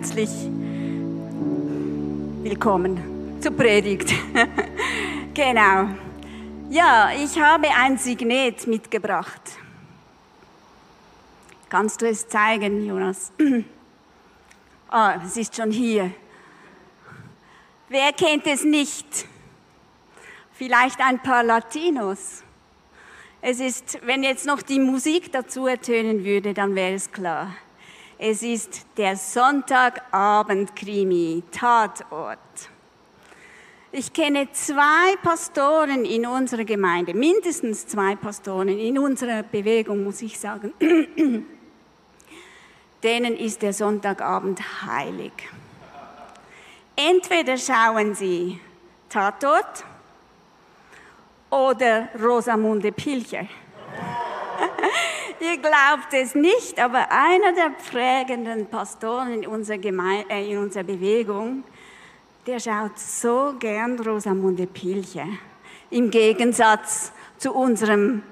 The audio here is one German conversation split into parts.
Herzlich willkommen zur Predigt. genau. Ja, ich habe ein Signet mitgebracht. Kannst du es zeigen, Jonas? Ah, es ist schon hier. Wer kennt es nicht? Vielleicht ein paar Latinos. Es ist, wenn jetzt noch die Musik dazu ertönen würde, dann wäre es klar. Es ist der Sonntagabend-Krimi, Tatort. Ich kenne zwei Pastoren in unserer Gemeinde, mindestens zwei Pastoren in unserer Bewegung, muss ich sagen. Denen ist der Sonntagabend heilig. Entweder schauen sie Tatort oder Rosamunde Pilcher. Ihr glaubt es nicht, aber einer der prägenden Pastoren in unserer, Geme äh, in unserer Bewegung, der schaut so gern Rosamunde Pilcher. Im Gegensatz zu unserem,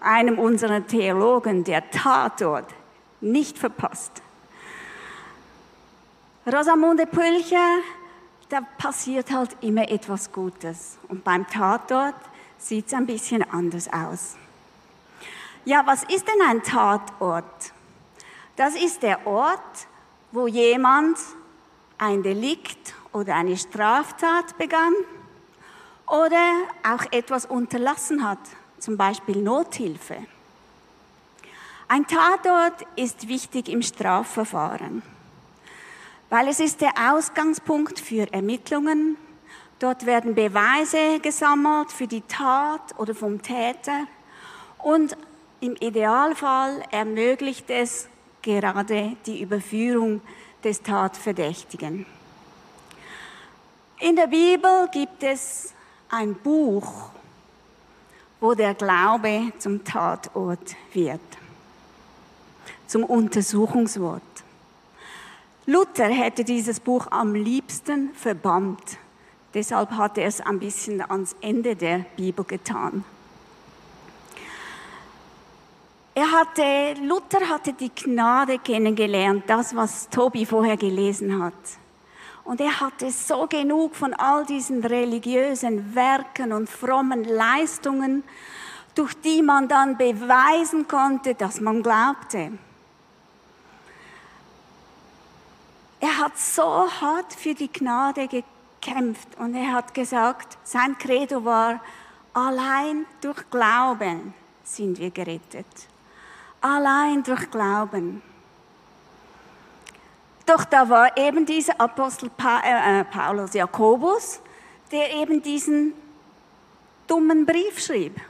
einem unserer Theologen, der Tatort nicht verpasst. Rosamunde Pilcher, da passiert halt immer etwas Gutes. Und beim Tatort sieht es ein bisschen anders aus. Ja, was ist denn ein Tatort? Das ist der Ort, wo jemand ein Delikt oder eine Straftat begann oder auch etwas unterlassen hat, zum Beispiel Nothilfe. Ein Tatort ist wichtig im Strafverfahren, weil es ist der Ausgangspunkt für Ermittlungen. Dort werden Beweise gesammelt für die Tat oder vom Täter und im Idealfall ermöglicht es gerade die Überführung des Tatverdächtigen. In der Bibel gibt es ein Buch, wo der Glaube zum Tatort wird, zum Untersuchungswort. Luther hätte dieses Buch am liebsten verbannt. Deshalb hat er es ein bisschen ans Ende der Bibel getan. Er hatte, Luther hatte die Gnade kennengelernt, das, was Tobi vorher gelesen hat. Und er hatte so genug von all diesen religiösen Werken und frommen Leistungen, durch die man dann beweisen konnte, dass man glaubte. Er hat so hart für die Gnade gekämpft und er hat gesagt, sein Credo war, allein durch Glauben sind wir gerettet allein durch Glauben. Doch da war eben dieser Apostel pa äh, äh, Paulus Jakobus, der eben diesen dummen Brief schrieb,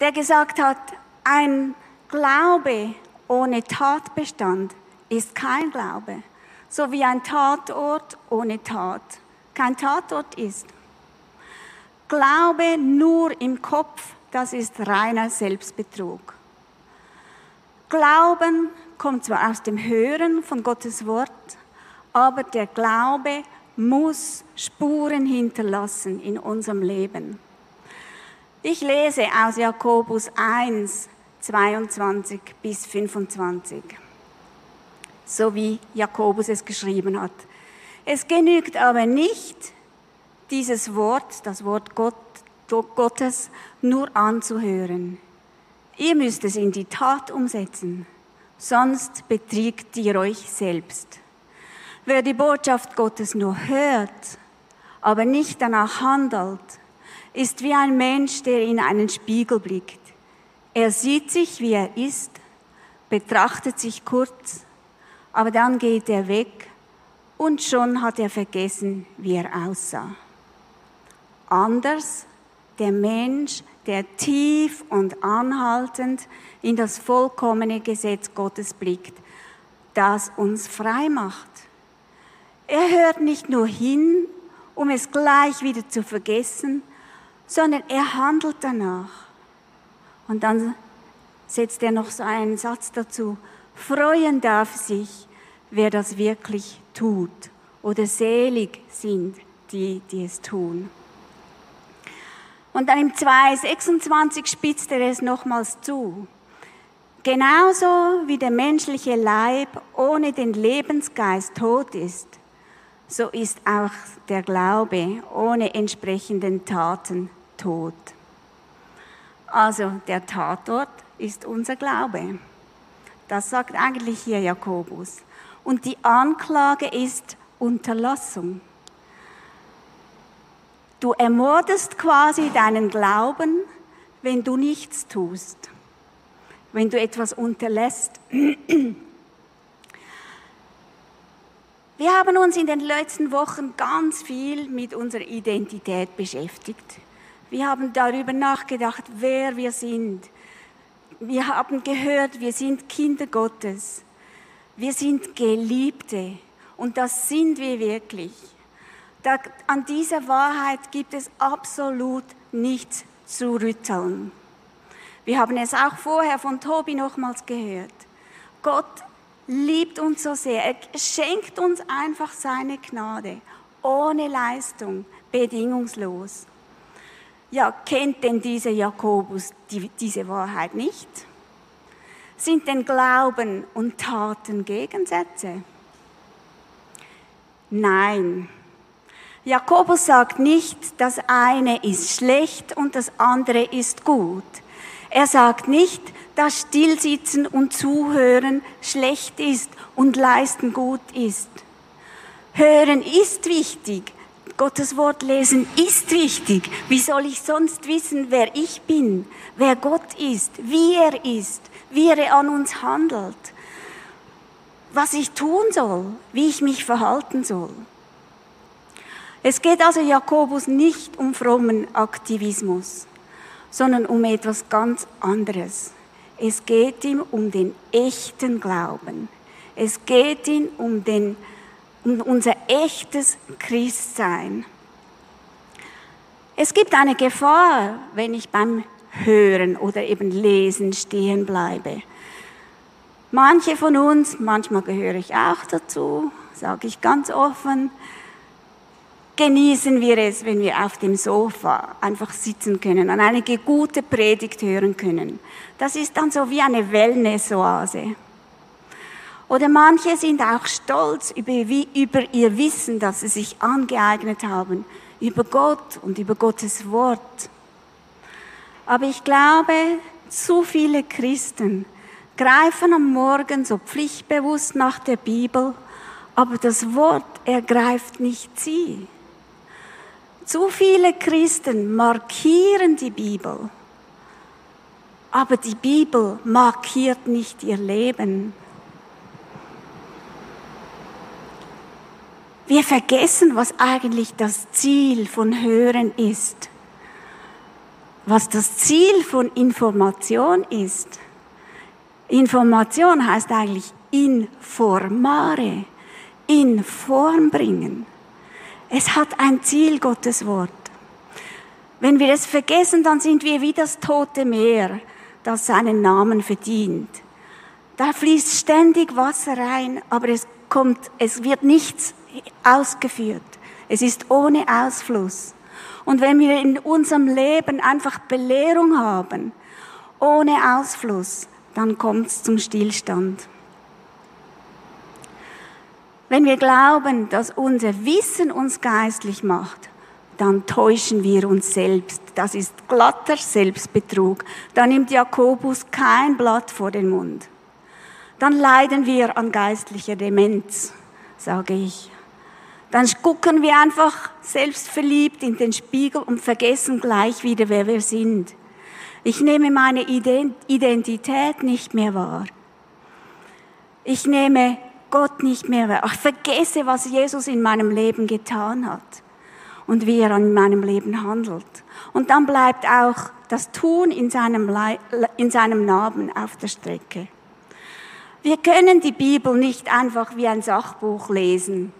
der gesagt hat, ein Glaube ohne Tatbestand ist kein Glaube, so wie ein Tatort ohne Tat kein Tatort ist. Glaube nur im Kopf das ist reiner Selbstbetrug. Glauben kommt zwar aus dem Hören von Gottes Wort, aber der Glaube muss Spuren hinterlassen in unserem Leben. Ich lese aus Jakobus 1, 22 bis 25, so wie Jakobus es geschrieben hat. Es genügt aber nicht, dieses Wort, das Wort Gott, Gottes nur anzuhören. Ihr müsst es in die Tat umsetzen, sonst betriegt ihr euch selbst. Wer die Botschaft Gottes nur hört, aber nicht danach handelt, ist wie ein Mensch, der in einen Spiegel blickt. Er sieht sich, wie er ist, betrachtet sich kurz, aber dann geht er weg und schon hat er vergessen, wie er aussah. Anders der Mensch, der tief und anhaltend in das vollkommene Gesetz Gottes blickt, das uns frei macht. Er hört nicht nur hin, um es gleich wieder zu vergessen, sondern er handelt danach. Und dann setzt er noch so einen Satz dazu. Freuen darf sich, wer das wirklich tut. Oder selig sind die, die es tun. Und dann im 2,26 spitzt er es nochmals zu. Genauso wie der menschliche Leib ohne den Lebensgeist tot ist, so ist auch der Glaube ohne entsprechenden Taten tot. Also der Tatort ist unser Glaube. Das sagt eigentlich hier Jakobus. Und die Anklage ist Unterlassung. Du ermordest quasi deinen Glauben, wenn du nichts tust, wenn du etwas unterlässt. Wir haben uns in den letzten Wochen ganz viel mit unserer Identität beschäftigt. Wir haben darüber nachgedacht, wer wir sind. Wir haben gehört, wir sind Kinder Gottes. Wir sind Geliebte. Und das sind wir wirklich. Da, an dieser Wahrheit gibt es absolut nichts zu rütteln. Wir haben es auch vorher von Tobi nochmals gehört. Gott liebt uns so sehr. Er schenkt uns einfach seine Gnade, ohne Leistung, bedingungslos. Ja, kennt denn dieser Jakobus die, diese Wahrheit nicht? Sind denn Glauben und Taten Gegensätze? Nein. Jakobus sagt nicht, das eine ist schlecht und das andere ist gut. Er sagt nicht, dass Stillsitzen und Zuhören schlecht ist und Leisten gut ist. Hören ist wichtig. Gottes Wort lesen ist wichtig. Wie soll ich sonst wissen, wer ich bin, wer Gott ist, wie er ist, wie er an uns handelt, was ich tun soll, wie ich mich verhalten soll? Es geht also Jakobus nicht um frommen Aktivismus sondern um etwas ganz anderes. Es geht ihm um den echten Glauben. Es geht ihm um, den, um unser echtes Christsein. Es gibt eine Gefahr, wenn ich beim Hören oder eben Lesen stehen bleibe. Manche von uns, manchmal gehöre ich auch dazu, sage ich ganz offen, genießen wir es, wenn wir auf dem Sofa einfach sitzen können und eine gute Predigt hören können. Das ist dann so wie eine Wellness-Oase. Oder manche sind auch stolz über, über ihr Wissen, das sie sich angeeignet haben, über Gott und über Gottes Wort. Aber ich glaube, zu viele Christen greifen am Morgen so pflichtbewusst nach der Bibel, aber das Wort ergreift nicht sie. Zu viele Christen markieren die Bibel, aber die Bibel markiert nicht ihr Leben. Wir vergessen, was eigentlich das Ziel von Hören ist, was das Ziel von Information ist. Information heißt eigentlich informare, in Form bringen. Es hat ein Ziel, Gottes Wort. Wenn wir es vergessen, dann sind wir wie das tote Meer, das seinen Namen verdient. Da fließt ständig Wasser rein, aber es kommt, es wird nichts ausgeführt. Es ist ohne Ausfluss. Und wenn wir in unserem Leben einfach Belehrung haben, ohne Ausfluss, dann kommt es zum Stillstand. Wenn wir glauben, dass unser Wissen uns geistlich macht, dann täuschen wir uns selbst. Das ist glatter Selbstbetrug. Da nimmt Jakobus kein Blatt vor den Mund. Dann leiden wir an geistlicher Demenz, sage ich. Dann gucken wir einfach selbstverliebt in den Spiegel und vergessen gleich wieder, wer wir sind. Ich nehme meine Identität nicht mehr wahr. Ich nehme Gott nicht mehr wahr. Ich vergesse, was Jesus in meinem Leben getan hat und wie er in meinem Leben handelt. Und dann bleibt auch das Tun in seinem, in seinem Namen auf der Strecke. Wir können die Bibel nicht einfach wie ein Sachbuch lesen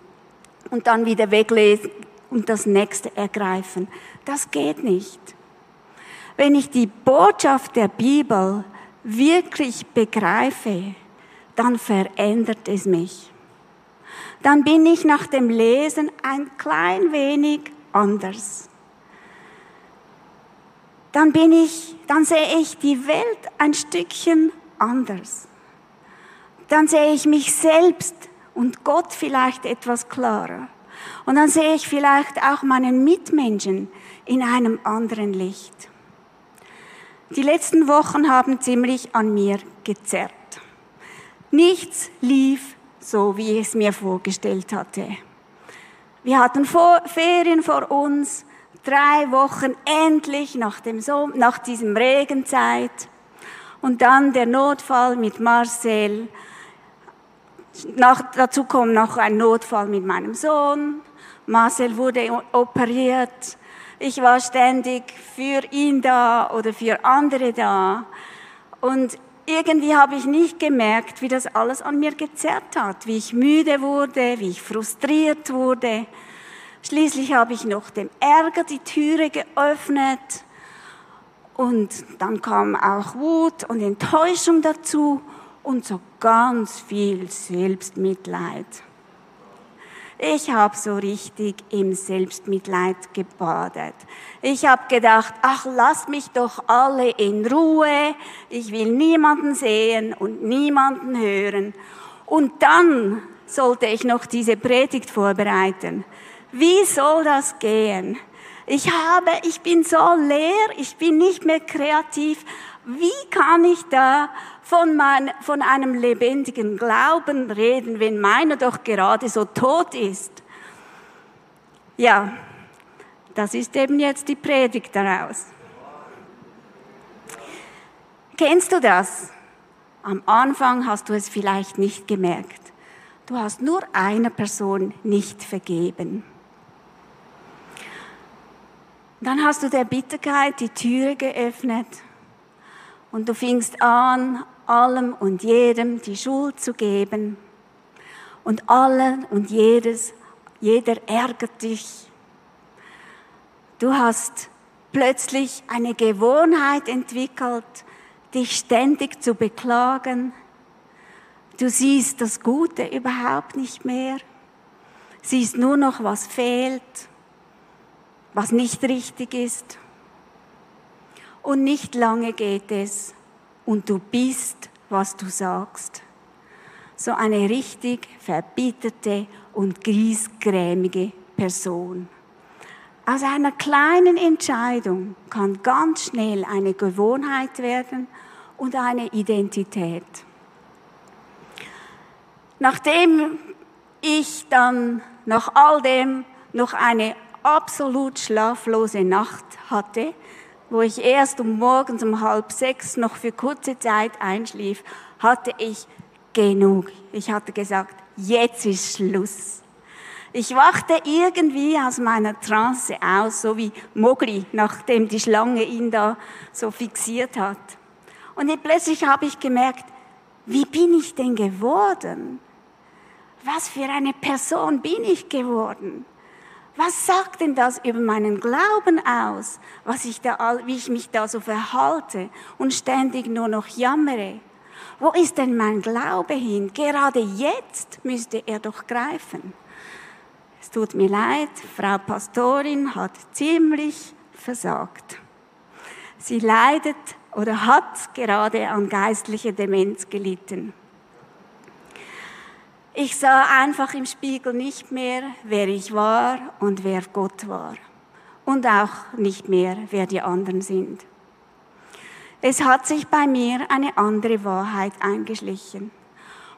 und dann wieder weglesen und das nächste ergreifen. Das geht nicht. Wenn ich die Botschaft der Bibel wirklich begreife, dann verändert es mich. Dann bin ich nach dem Lesen ein klein wenig anders. Dann bin ich, dann sehe ich die Welt ein Stückchen anders. Dann sehe ich mich selbst und Gott vielleicht etwas klarer. Und dann sehe ich vielleicht auch meinen Mitmenschen in einem anderen Licht. Die letzten Wochen haben ziemlich an mir gezerrt. Nichts lief so, wie ich es mir vorgestellt hatte. Wir hatten Ferien vor uns, drei Wochen endlich nach, dem so nach diesem Regenzeit. Und dann der Notfall mit Marcel. Nach, dazu kommt noch ein Notfall mit meinem Sohn. Marcel wurde operiert. Ich war ständig für ihn da oder für andere da. Und irgendwie habe ich nicht gemerkt, wie das alles an mir gezerrt hat, wie ich müde wurde, wie ich frustriert wurde. Schließlich habe ich noch dem Ärger die Türe geöffnet und dann kam auch Wut und Enttäuschung dazu und so ganz viel Selbstmitleid. Ich habe so richtig im Selbstmitleid gebadet. Ich habe gedacht, ach, lasst mich doch alle in Ruhe. Ich will niemanden sehen und niemanden hören. Und dann sollte ich noch diese Predigt vorbereiten. Wie soll das gehen? Ich habe, ich bin so leer, ich bin nicht mehr kreativ. Wie kann ich da von, mein, von einem lebendigen Glauben reden, wenn meiner doch gerade so tot ist? Ja, das ist eben jetzt die Predigt daraus. Kennst du das? Am Anfang hast du es vielleicht nicht gemerkt. Du hast nur einer Person nicht vergeben. Dann hast du der Bitterkeit die Türe geöffnet und du fingst an, allem und jedem die Schuld zu geben. Und allen und jedes, jeder ärgert dich. Du hast plötzlich eine Gewohnheit entwickelt, dich ständig zu beklagen. Du siehst das Gute überhaupt nicht mehr, siehst nur noch, was fehlt was nicht richtig ist. Und nicht lange geht es und du bist, was du sagst. So eine richtig verbitterte und griesgrämige Person. Aus einer kleinen Entscheidung kann ganz schnell eine Gewohnheit werden und eine Identität. Nachdem ich dann nach all dem noch eine absolut schlaflose Nacht hatte, wo ich erst um morgens um halb sechs noch für kurze Zeit einschlief, hatte ich genug. Ich hatte gesagt, jetzt ist Schluss. Ich wachte irgendwie aus meiner Trance aus, so wie Mogli, nachdem die Schlange ihn da so fixiert hat. Und plötzlich habe ich gemerkt, wie bin ich denn geworden? Was für eine Person bin ich geworden? Was sagt denn das über meinen Glauben aus, was ich da, wie ich mich da so verhalte und ständig nur noch jammere? Wo ist denn mein Glaube hin? Gerade jetzt müsste er doch greifen. Es tut mir leid, Frau Pastorin hat ziemlich versagt. Sie leidet oder hat gerade an geistlicher Demenz gelitten. Ich sah einfach im Spiegel nicht mehr, wer ich war und wer Gott war. Und auch nicht mehr, wer die anderen sind. Es hat sich bei mir eine andere Wahrheit eingeschlichen.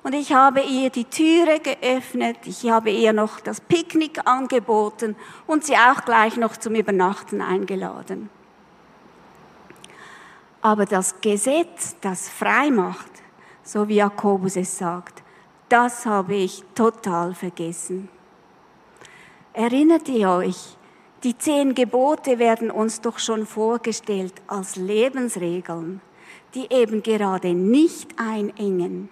Und ich habe ihr die Türe geöffnet, ich habe ihr noch das Picknick angeboten und sie auch gleich noch zum Übernachten eingeladen. Aber das Gesetz, das frei macht, so wie Jakobus es sagt, das habe ich total vergessen. Erinnert ihr euch, die zehn Gebote werden uns doch schon vorgestellt als Lebensregeln, die eben gerade nicht einengen,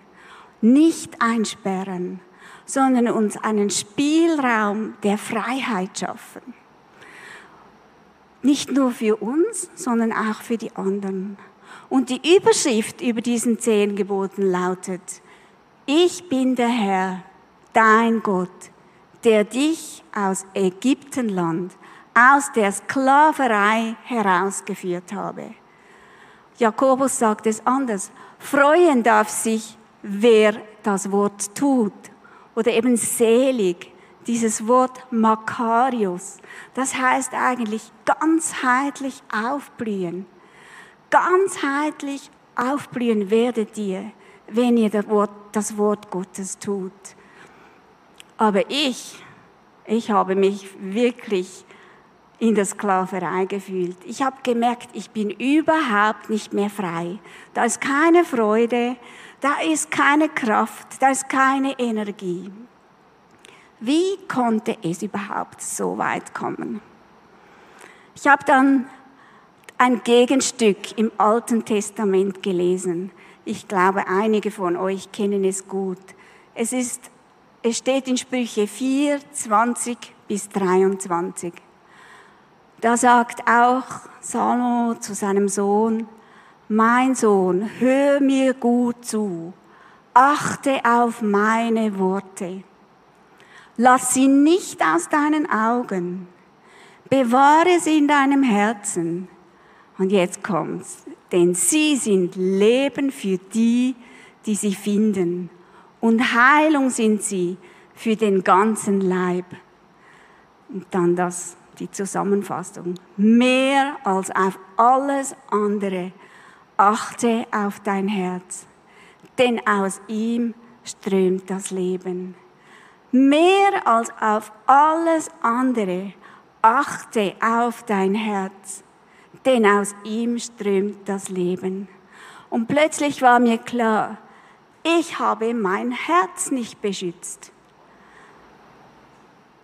nicht einsperren, sondern uns einen Spielraum der Freiheit schaffen. Nicht nur für uns, sondern auch für die anderen. Und die Überschrift über diesen zehn Geboten lautet, ich bin der Herr, dein Gott, der dich aus Ägyptenland, aus der Sklaverei herausgeführt habe. Jakobus sagt es anders. Freuen darf sich, wer das Wort tut. Oder eben selig, dieses Wort Makarios. Das heißt eigentlich ganzheitlich aufblühen. Ganzheitlich aufblühen werdet ihr, wenn ihr das Wort, das Wort Gottes tut. Aber ich, ich habe mich wirklich in der Sklaverei gefühlt. Ich habe gemerkt, ich bin überhaupt nicht mehr frei. Da ist keine Freude, da ist keine Kraft, da ist keine Energie. Wie konnte es überhaupt so weit kommen? Ich habe dann ein Gegenstück im Alten Testament gelesen. Ich glaube, einige von euch kennen es gut. Es, ist, es steht in Sprüche 4, 20 bis 23. Da sagt auch Salomo zu seinem Sohn, mein Sohn, hör mir gut zu, achte auf meine Worte. Lass sie nicht aus deinen Augen, bewahre sie in deinem Herzen. Und jetzt kommt's, denn sie sind Leben für die, die sie finden, und Heilung sind sie für den ganzen Leib. Und dann das die Zusammenfassung. Mehr als auf alles andere achte auf dein Herz, denn aus ihm strömt das Leben. Mehr als auf alles andere achte auf dein Herz, denn aus ihm strömt das Leben. Und plötzlich war mir klar, ich habe mein Herz nicht beschützt.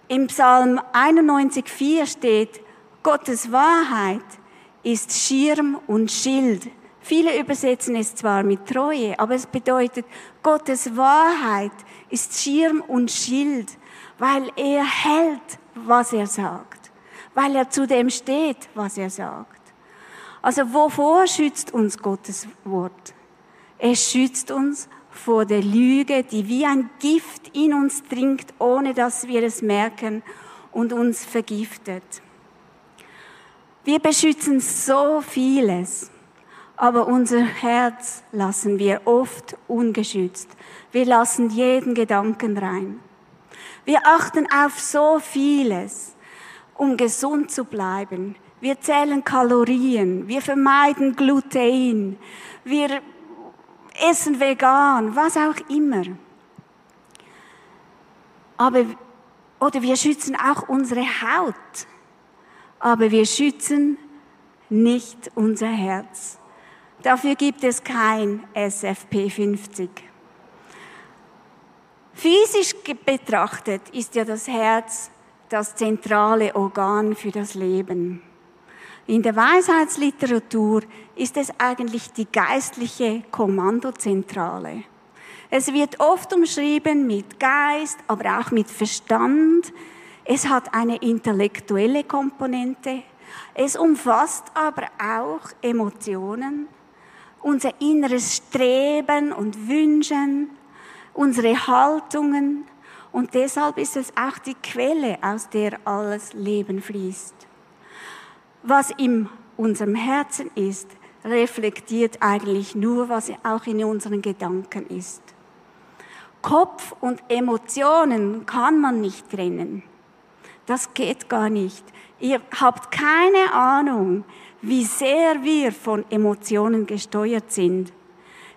Im Psalm 91,4 steht, Gottes Wahrheit ist Schirm und Schild. Viele übersetzen es zwar mit Treue, aber es bedeutet, Gottes Wahrheit ist Schirm und Schild, weil er hält, was er sagt, weil er zu dem steht, was er sagt. Also wovor schützt uns Gottes Wort? Es schützt uns vor der Lüge, die wie ein Gift in uns dringt, ohne dass wir es merken und uns vergiftet. Wir beschützen so vieles, aber unser Herz lassen wir oft ungeschützt. Wir lassen jeden Gedanken rein. Wir achten auf so vieles, um gesund zu bleiben. Wir zählen Kalorien, wir vermeiden Gluten, wir essen vegan, was auch immer. Aber, oder wir schützen auch unsere Haut, aber wir schützen nicht unser Herz. Dafür gibt es kein SFP 50. Physisch betrachtet ist ja das Herz das zentrale Organ für das Leben. In der Weisheitsliteratur ist es eigentlich die geistliche Kommandozentrale. Es wird oft umschrieben mit Geist, aber auch mit Verstand. Es hat eine intellektuelle Komponente. Es umfasst aber auch Emotionen, unser inneres Streben und Wünschen, unsere Haltungen. Und deshalb ist es auch die Quelle, aus der alles Leben fließt was in unserem Herzen ist, reflektiert eigentlich nur, was auch in unseren Gedanken ist. Kopf und Emotionen kann man nicht trennen. Das geht gar nicht. Ihr habt keine Ahnung, wie sehr wir von Emotionen gesteuert sind,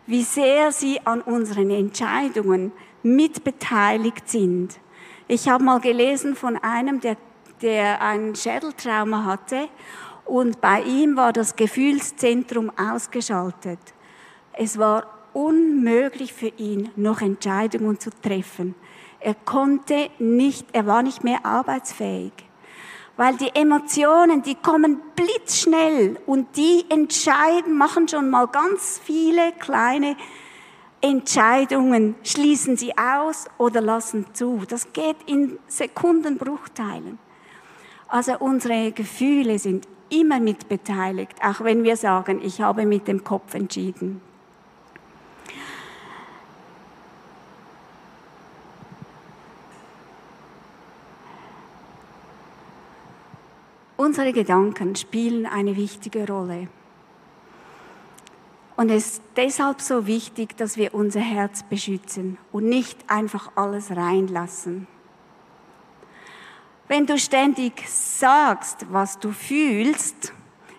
wie sehr sie an unseren Entscheidungen mitbeteiligt sind. Ich habe mal gelesen von einem, der der ein Schädeltrauma hatte und bei ihm war das Gefühlszentrum ausgeschaltet. Es war unmöglich für ihn, noch Entscheidungen zu treffen. Er konnte nicht, er war nicht mehr arbeitsfähig. Weil die Emotionen, die kommen blitzschnell und die entscheiden, machen schon mal ganz viele kleine Entscheidungen, schließen sie aus oder lassen zu. Das geht in Sekundenbruchteilen. Also unsere Gefühle sind immer mitbeteiligt, auch wenn wir sagen, ich habe mit dem Kopf entschieden. Unsere Gedanken spielen eine wichtige Rolle. Und es ist deshalb so wichtig, dass wir unser Herz beschützen und nicht einfach alles reinlassen. Wenn du ständig sagst, was du fühlst,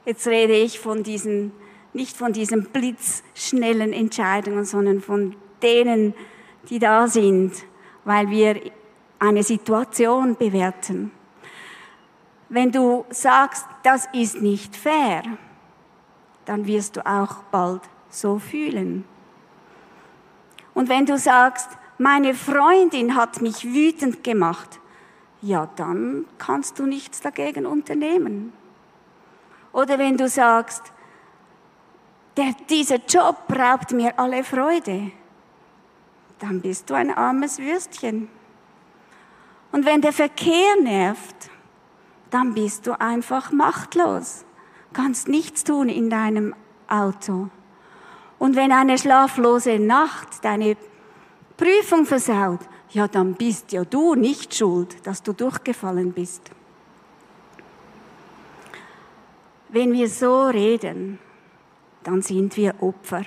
jetzt rede ich von diesen, nicht von diesen blitzschnellen Entscheidungen, sondern von denen, die da sind, weil wir eine Situation bewerten. Wenn du sagst, das ist nicht fair, dann wirst du auch bald so fühlen. Und wenn du sagst, meine Freundin hat mich wütend gemacht, ja, dann kannst du nichts dagegen unternehmen. Oder wenn du sagst, der, dieser Job raubt mir alle Freude, dann bist du ein armes Würstchen. Und wenn der Verkehr nervt, dann bist du einfach machtlos, kannst nichts tun in deinem Auto. Und wenn eine schlaflose Nacht deine Prüfung versaut, ja, dann bist ja du nicht schuld, dass du durchgefallen bist. Wenn wir so reden, dann sind wir Opfer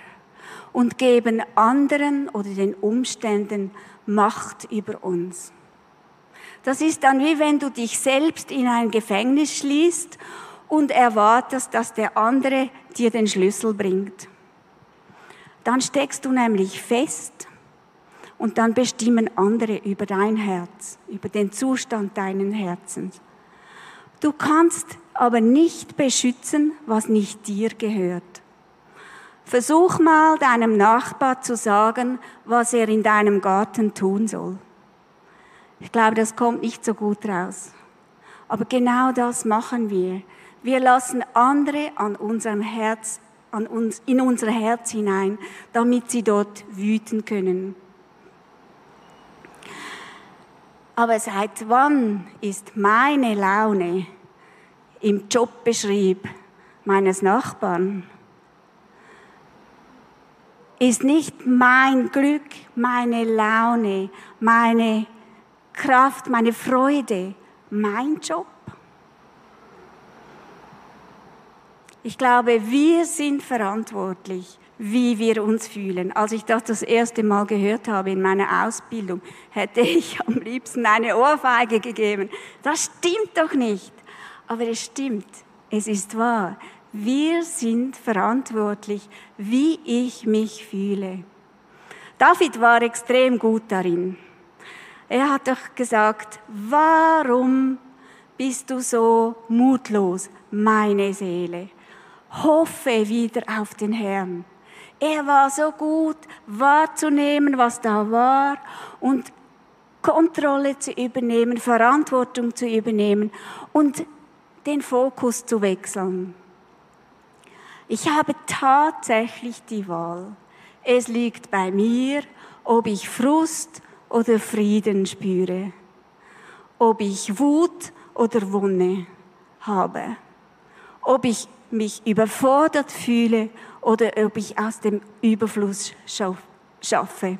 und geben anderen oder den Umständen Macht über uns. Das ist dann wie wenn du dich selbst in ein Gefängnis schließt und erwartest, dass der andere dir den Schlüssel bringt. Dann steckst du nämlich fest und dann bestimmen andere über dein Herz, über den Zustand deinen Herzens. Du kannst aber nicht beschützen, was nicht dir gehört. Versuch mal deinem Nachbar zu sagen, was er in deinem Garten tun soll. Ich glaube, das kommt nicht so gut raus. Aber genau das machen wir. Wir lassen andere an unserem Herz, an uns, in unser Herz hinein, damit sie dort wüten können. Aber seit wann ist meine Laune im Jobbeschrieb meines Nachbarn? Ist nicht mein Glück, meine Laune, meine Kraft, meine Freude mein Job? Ich glaube, wir sind verantwortlich wie wir uns fühlen. Als ich das das erste Mal gehört habe in meiner Ausbildung, hätte ich am liebsten eine Ohrfeige gegeben. Das stimmt doch nicht. Aber es stimmt. Es ist wahr. Wir sind verantwortlich, wie ich mich fühle. David war extrem gut darin. Er hat doch gesagt, warum bist du so mutlos, meine Seele? Hoffe wieder auf den Herrn. Er war so gut wahrzunehmen, was da war und Kontrolle zu übernehmen, Verantwortung zu übernehmen und den Fokus zu wechseln. Ich habe tatsächlich die Wahl. Es liegt bei mir, ob ich Frust oder Frieden spüre, ob ich Wut oder Wunde habe, ob ich mich überfordert fühle oder ob ich aus dem Überfluss schaffe,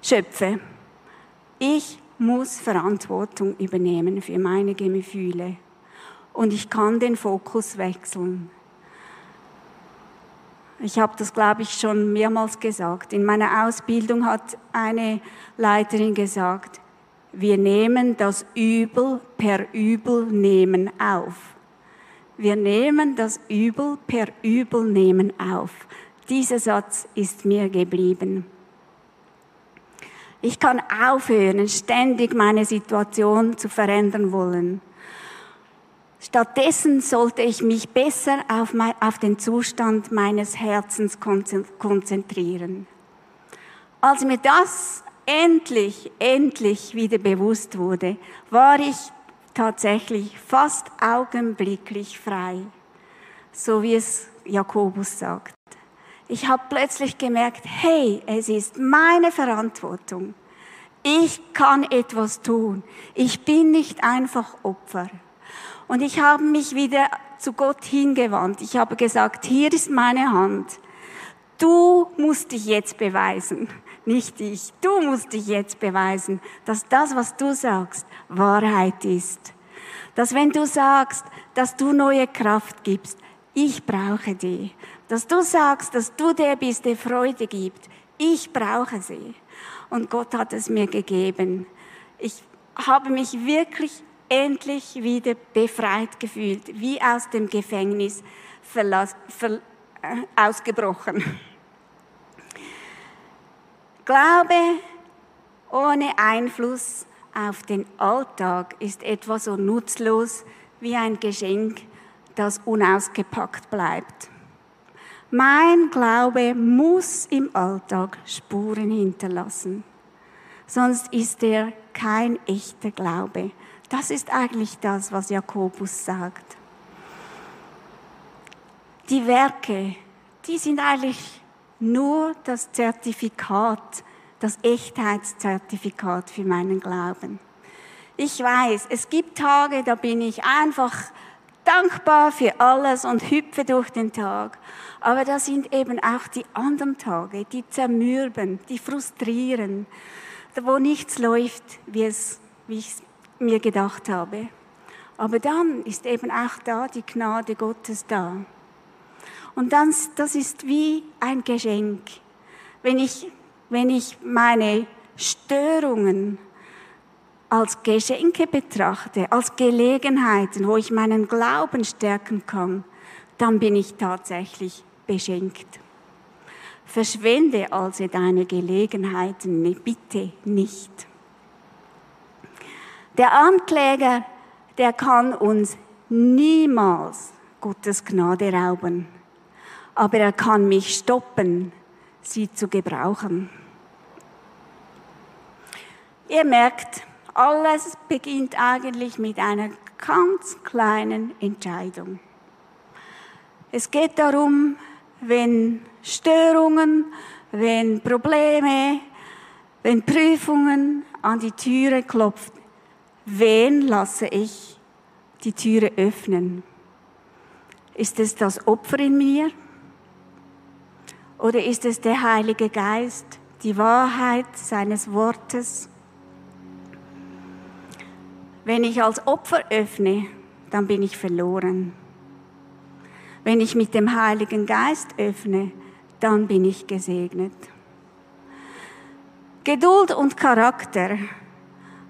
schöpfe. Ich muss Verantwortung übernehmen für meine Gefühle und ich kann den Fokus wechseln. Ich habe das, glaube ich, schon mehrmals gesagt. In meiner Ausbildung hat eine Leiterin gesagt, wir nehmen das Übel per Übel nehmen auf. Wir nehmen das Übel per Übelnehmen auf. Dieser Satz ist mir geblieben. Ich kann aufhören, ständig meine Situation zu verändern wollen. Stattdessen sollte ich mich besser auf, mein, auf den Zustand meines Herzens konzentrieren. Als mir das endlich, endlich wieder bewusst wurde, war ich tatsächlich fast augenblicklich frei, so wie es Jakobus sagt. Ich habe plötzlich gemerkt, hey, es ist meine Verantwortung. Ich kann etwas tun. Ich bin nicht einfach Opfer. Und ich habe mich wieder zu Gott hingewandt. Ich habe gesagt, hier ist meine Hand. Du musst dich jetzt beweisen, nicht ich. Du musst dich jetzt beweisen, dass das, was du sagst, Wahrheit ist. Dass wenn du sagst, dass du neue Kraft gibst, ich brauche die, dass du sagst, dass du der bist, der Freude gibt. Ich brauche sie. Und Gott hat es mir gegeben. Ich habe mich wirklich endlich wieder befreit gefühlt, wie aus dem Gefängnis verlass, ver, äh, ausgebrochen. Glaube ohne Einfluss auf den Alltag ist etwa so nutzlos wie ein Geschenk, das unausgepackt bleibt. Mein Glaube muss im Alltag Spuren hinterlassen, sonst ist er kein echter Glaube. Das ist eigentlich das, was Jakobus sagt. Die Werke, die sind eigentlich nur das Zertifikat, das Echtheitszertifikat für meinen Glauben. Ich weiß, es gibt Tage, da bin ich einfach dankbar für alles und hüpfe durch den Tag. Aber da sind eben auch die anderen Tage, die zermürben, die frustrieren, wo nichts läuft, wie, es, wie ich es mir gedacht habe. Aber dann ist eben auch da die Gnade Gottes da. Und dann, das ist wie ein Geschenk. Wenn ich wenn ich meine Störungen als Geschenke betrachte, als Gelegenheiten, wo ich meinen Glauben stärken kann, dann bin ich tatsächlich beschenkt. Verschwende also deine Gelegenheiten bitte nicht. Der Ankläger, der kann uns niemals Gottes Gnade rauben, aber er kann mich stoppen, sie zu gebrauchen. Ihr merkt, alles beginnt eigentlich mit einer ganz kleinen Entscheidung. Es geht darum, wenn Störungen, wenn Probleme, wenn Prüfungen an die Türe klopft, wen lasse ich die Türe öffnen? Ist es das Opfer in mir? Oder ist es der Heilige Geist, die Wahrheit seines Wortes? Wenn ich als Opfer öffne, dann bin ich verloren. Wenn ich mit dem Heiligen Geist öffne, dann bin ich gesegnet. Geduld und Charakter,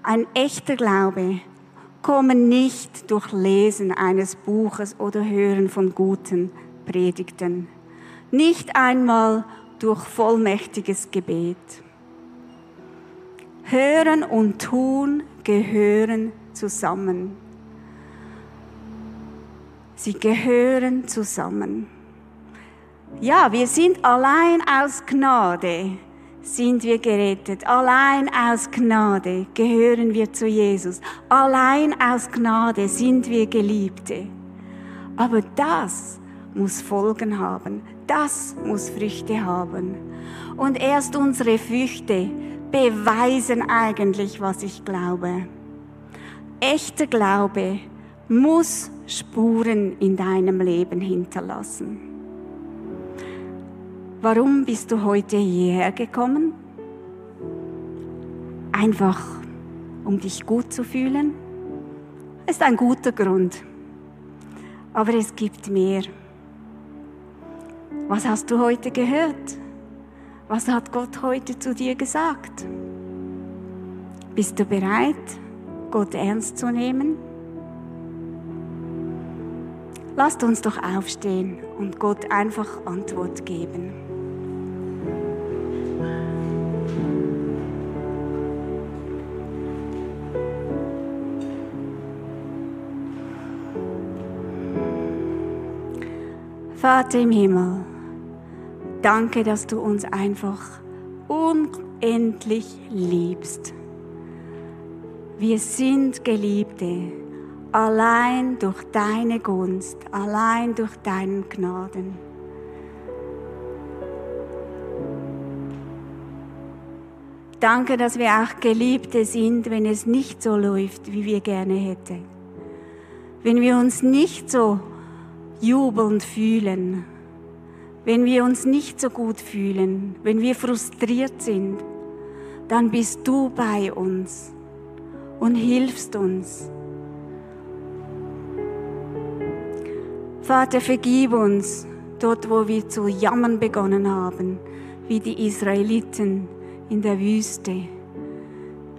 ein echter Glaube, kommen nicht durch Lesen eines Buches oder Hören von guten Predigten, nicht einmal durch vollmächtiges Gebet. Hören und tun gehören zusammen. Sie gehören zusammen. Ja, wir sind allein aus Gnade, sind wir gerettet. Allein aus Gnade gehören wir zu Jesus. Allein aus Gnade sind wir Geliebte. Aber das muss Folgen haben. Das muss Früchte haben. Und erst unsere Früchte beweisen eigentlich, was ich glaube echter Glaube muss Spuren in deinem Leben hinterlassen. Warum bist du heute hierher gekommen? Einfach, um dich gut zu fühlen? Ist ein guter Grund. Aber es gibt mehr. Was hast du heute gehört? Was hat Gott heute zu dir gesagt? Bist du bereit? Gott ernst zu nehmen? Lasst uns doch aufstehen und Gott einfach Antwort geben. Vater im Himmel, danke, dass du uns einfach unendlich liebst. Wir sind Geliebte, allein durch deine Gunst, allein durch deinen Gnaden. Danke, dass wir auch Geliebte sind, wenn es nicht so läuft, wie wir gerne hätten. Wenn wir uns nicht so jubelnd fühlen, wenn wir uns nicht so gut fühlen, wenn wir frustriert sind, dann bist du bei uns und hilfst uns. Vater, vergib uns. dort wo wir zu jammern begonnen haben, wie die Israeliten in der Wüste.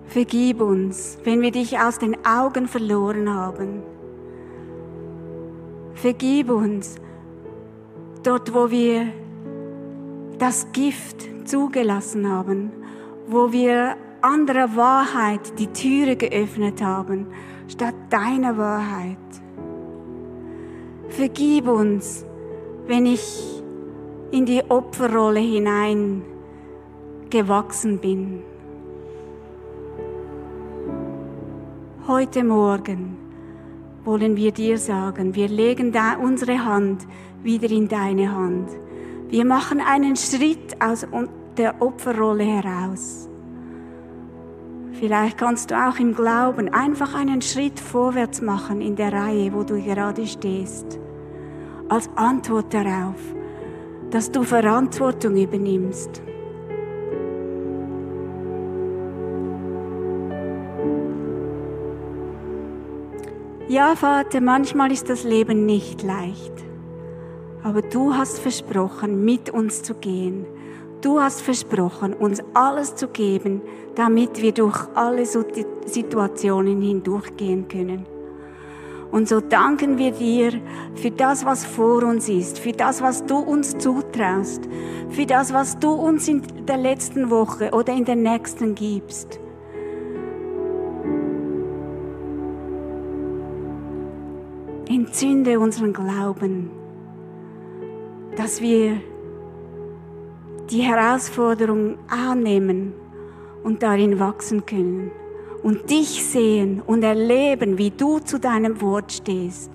Vergib uns, wenn wir dich aus den Augen verloren haben. Vergib uns, dort wo wir das Gift zugelassen haben, wo wir anderer Wahrheit die Türe geöffnet haben, statt deiner Wahrheit. Vergib uns, wenn ich in die Opferrolle hinein gewachsen bin. Heute Morgen wollen wir dir sagen, wir legen da unsere Hand wieder in deine Hand. Wir machen einen Schritt aus der Opferrolle heraus. Vielleicht kannst du auch im Glauben einfach einen Schritt vorwärts machen in der Reihe, wo du gerade stehst. Als Antwort darauf, dass du Verantwortung übernimmst. Ja, Vater, manchmal ist das Leben nicht leicht. Aber du hast versprochen, mit uns zu gehen. Du hast versprochen, uns alles zu geben, damit wir durch alle Situationen hindurchgehen können. Und so danken wir dir für das, was vor uns ist, für das, was du uns zutraust, für das, was du uns in der letzten Woche oder in der nächsten gibst. Entzünde unseren Glauben dass wir die Herausforderung annehmen und darin wachsen können und dich sehen und erleben, wie du zu deinem Wort stehst,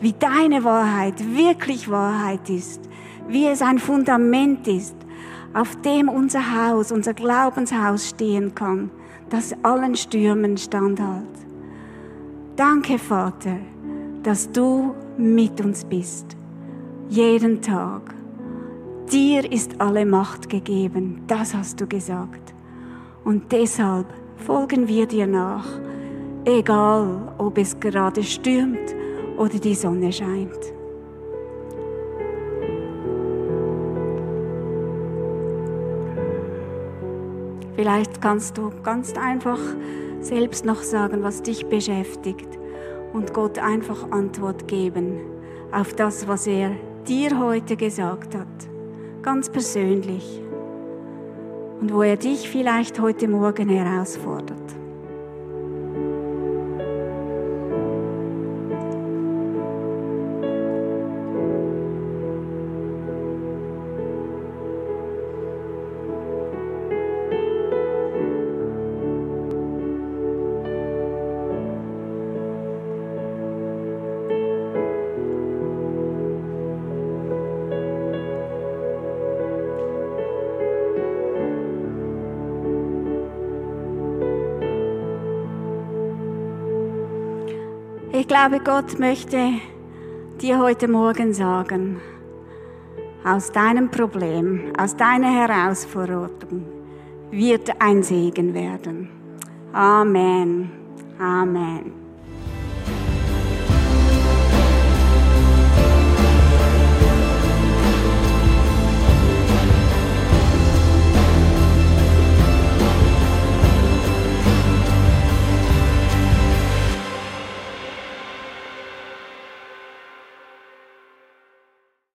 wie deine Wahrheit wirklich Wahrheit ist, wie es ein Fundament ist, auf dem unser Haus, unser Glaubenshaus stehen kann, das allen Stürmen standhält. Danke, Vater, dass du mit uns bist jeden Tag. Dir ist alle Macht gegeben, das hast du gesagt. Und deshalb folgen wir dir nach, egal ob es gerade stürmt oder die Sonne scheint. Vielleicht kannst du ganz einfach selbst noch sagen, was dich beschäftigt und Gott einfach Antwort geben auf das, was er dir heute gesagt hat, ganz persönlich, und wo er dich vielleicht heute Morgen herausfordert. Glaube, Gott möchte dir heute Morgen sagen, aus deinem Problem, aus deiner Herausforderung wird ein Segen werden. Amen. Amen.